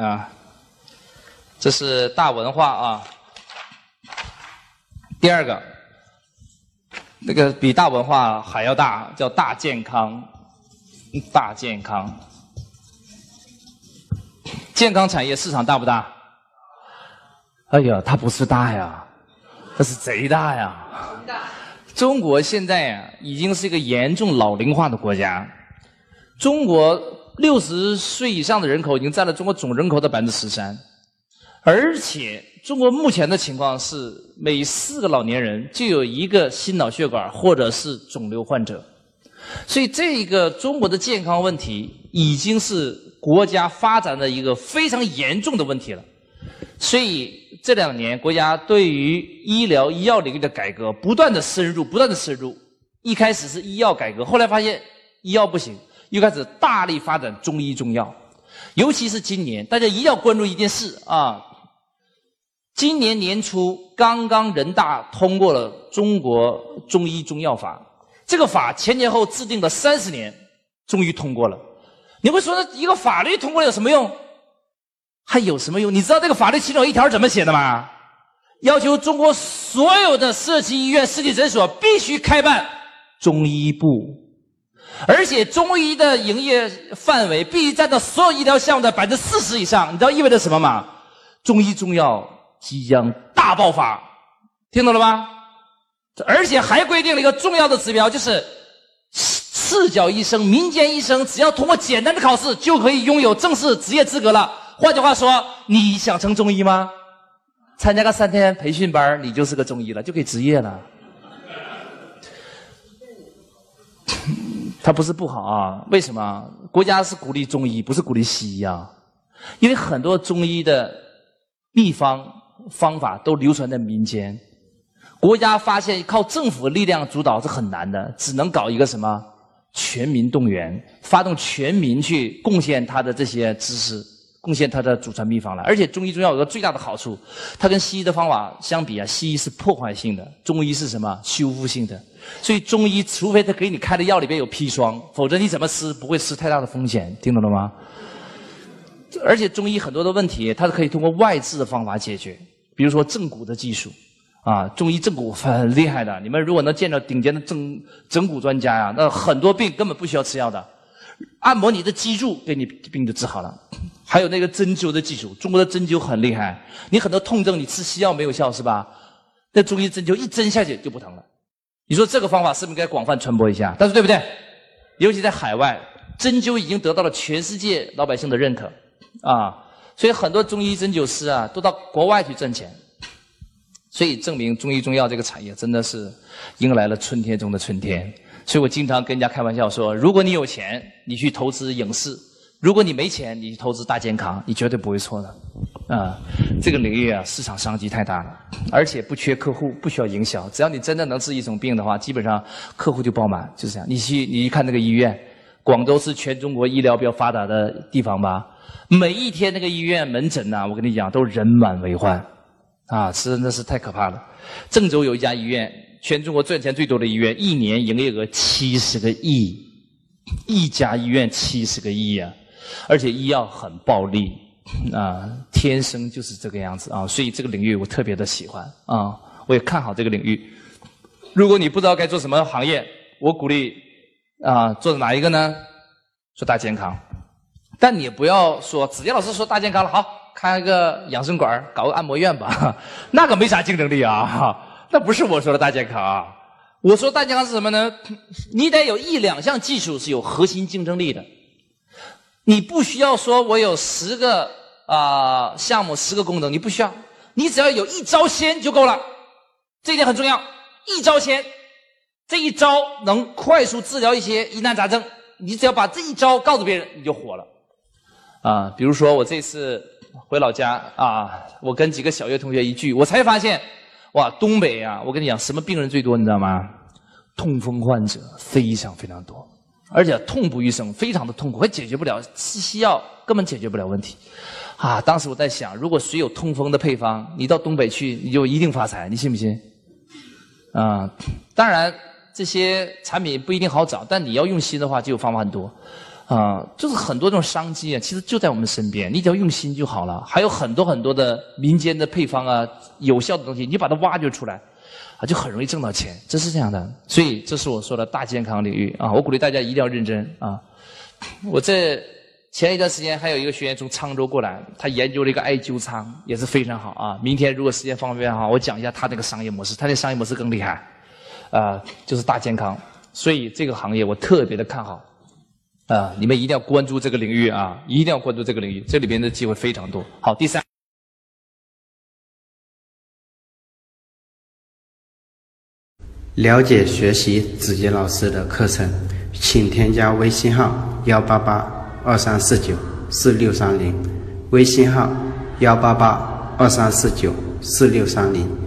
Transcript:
啊，这是大文化啊。第二个，那个比大文化还要大，叫大健康，大健康。健康产业市场大不大？哎呀，它不是大呀，它是贼大呀。中国现在呀，已经是一个严重老龄化的国家。中国六十岁以上的人口已经占了中国总人口的百分之十三，而且中国目前的情况是，每四个老年人就有一个心脑血管或者是肿瘤患者。所以，这一个中国的健康问题已经是国家发展的一个非常严重的问题了。所以，这两年国家对于医疗医药领域的改革不断的深入，不断的深入。一开始是医药改革，后来发现医药不行，又开始大力发展中医中药。尤其是今年，大家一定要关注一件事啊！今年年初，刚刚人大通过了《中国中医中药法》。这个法前前后制定了三十年，终于通过了。你会说，一个法律通过了有什么用？还有什么用？你知道这个法律其中一条怎么写的吗？要求中国所有的社区医院、实体诊所必须开办中医部，而且中医的营业范围必须占到所有医疗项目的百分之四十以上。你知道意味着什么吗？中医中药即将大爆发，听懂了吗？而且还规定了一个重要的指标，就是赤脚医生、民间医生，只要通过简单的考试，就可以拥有正式职业资格了。换句话说，你想成中医吗？参加个三天培训班，你就是个中医了，就可以执业了。它不是不好啊，为什么？国家是鼓励中医，不是鼓励西医啊。因为很多中医的秘方方法都流传在民间。国家发现靠政府力量主导是很难的，只能搞一个什么全民动员，发动全民去贡献他的这些知识，贡献他的祖传秘方了。而且中医中药有个最大的好处，它跟西医的方法相比啊，西医是破坏性的，中医是什么修复性的。所以中医除非他给你开的药里边有砒霜，否则你怎么吃不会吃太大的风险，听懂了吗？而且中医很多的问题，它是可以通过外治的方法解决，比如说正骨的技术。啊，中医正骨很厉害的。你们如果能见到顶尖的正整骨专家呀，那很多病根本不需要吃药的，按摩你的脊柱，给你病就治好了。还有那个针灸的技术，中国的针灸很厉害。你很多痛症你吃西药没有效是吧？那中医针灸一针下去就不疼了。你说这个方法是不是应该广泛传播一下？但是对不对？尤其在海外，针灸已经得到了全世界老百姓的认可啊，所以很多中医针灸师啊都到国外去挣钱。所以证明中医中药这个产业真的是迎来了春天中的春天。所以我经常跟人家开玩笑说：如果你有钱，你去投资影视；如果你没钱，你去投资大健康，你绝对不会错的。啊，这个领域啊，市场商机太大了，而且不缺客户，不需要营销。只要你真的能治一种病的话，基本上客户就爆满，就是这样。你去，你一看那个医院，广州是全中国医疗比较发达的地方吧？每一天那个医院门诊呐，我跟你讲，都人满为患。啊，真的是太可怕了！郑州有一家医院，全中国赚钱最多的医院，一年营业额七十个亿，一家医院七十个亿啊！而且医药很暴利，啊，天生就是这个样子啊！所以这个领域我特别的喜欢啊，我也看好这个领域。如果你不知道该做什么行业，我鼓励啊，做哪一个呢？做大健康，但你不要说子健老师说大健康了，好。开个养生馆，搞个按摩院吧，那个没啥竞争力啊！那不是我说的大健康啊！我说大健康是什么呢？你得有一两项技术是有核心竞争力的。你不需要说我有十个啊项目、十个功能，你不需要，你只要有一招鲜就够了。这一点很重要，一招鲜，这一招能快速治疗一些疑难杂症。你只要把这一招告诉别人，你就火了。啊，比如说我这次。回老家啊，我跟几个小学同学一聚，我才发现，哇，东北啊，我跟你讲，什么病人最多，你知道吗？痛风患者非常非常多，而且痛不欲生，非常的痛苦，还解决不了，吃西药根本解决不了问题。啊，当时我在想，如果谁有痛风的配方，你到东北去，你就一定发财，你信不信？啊，当然这些产品不一定好找，但你要用心的话，就有方法很多。啊，就是很多这种商机啊，其实就在我们身边，你只要用心就好了。还有很多很多的民间的配方啊，有效的东西，你把它挖掘出来，啊，就很容易挣到钱，这是这样的。所以这是我说的大健康领域啊，我鼓励大家一定要认真啊。我这前一段时间还有一个学员从沧州过来，他研究了一个艾灸仓，也是非常好啊。明天如果时间方便哈，我讲一下他那个商业模式，他那商业模式更厉害，啊，就是大健康。所以这个行业我特别的看好。啊，你们一定要关注这个领域啊！一定要关注这个领域，这里边的机会非常多。好，第三，了解学习子杰老师的课程，请添加微信号幺八八二三四九四六三零，微信号幺八八二三四九四六三零。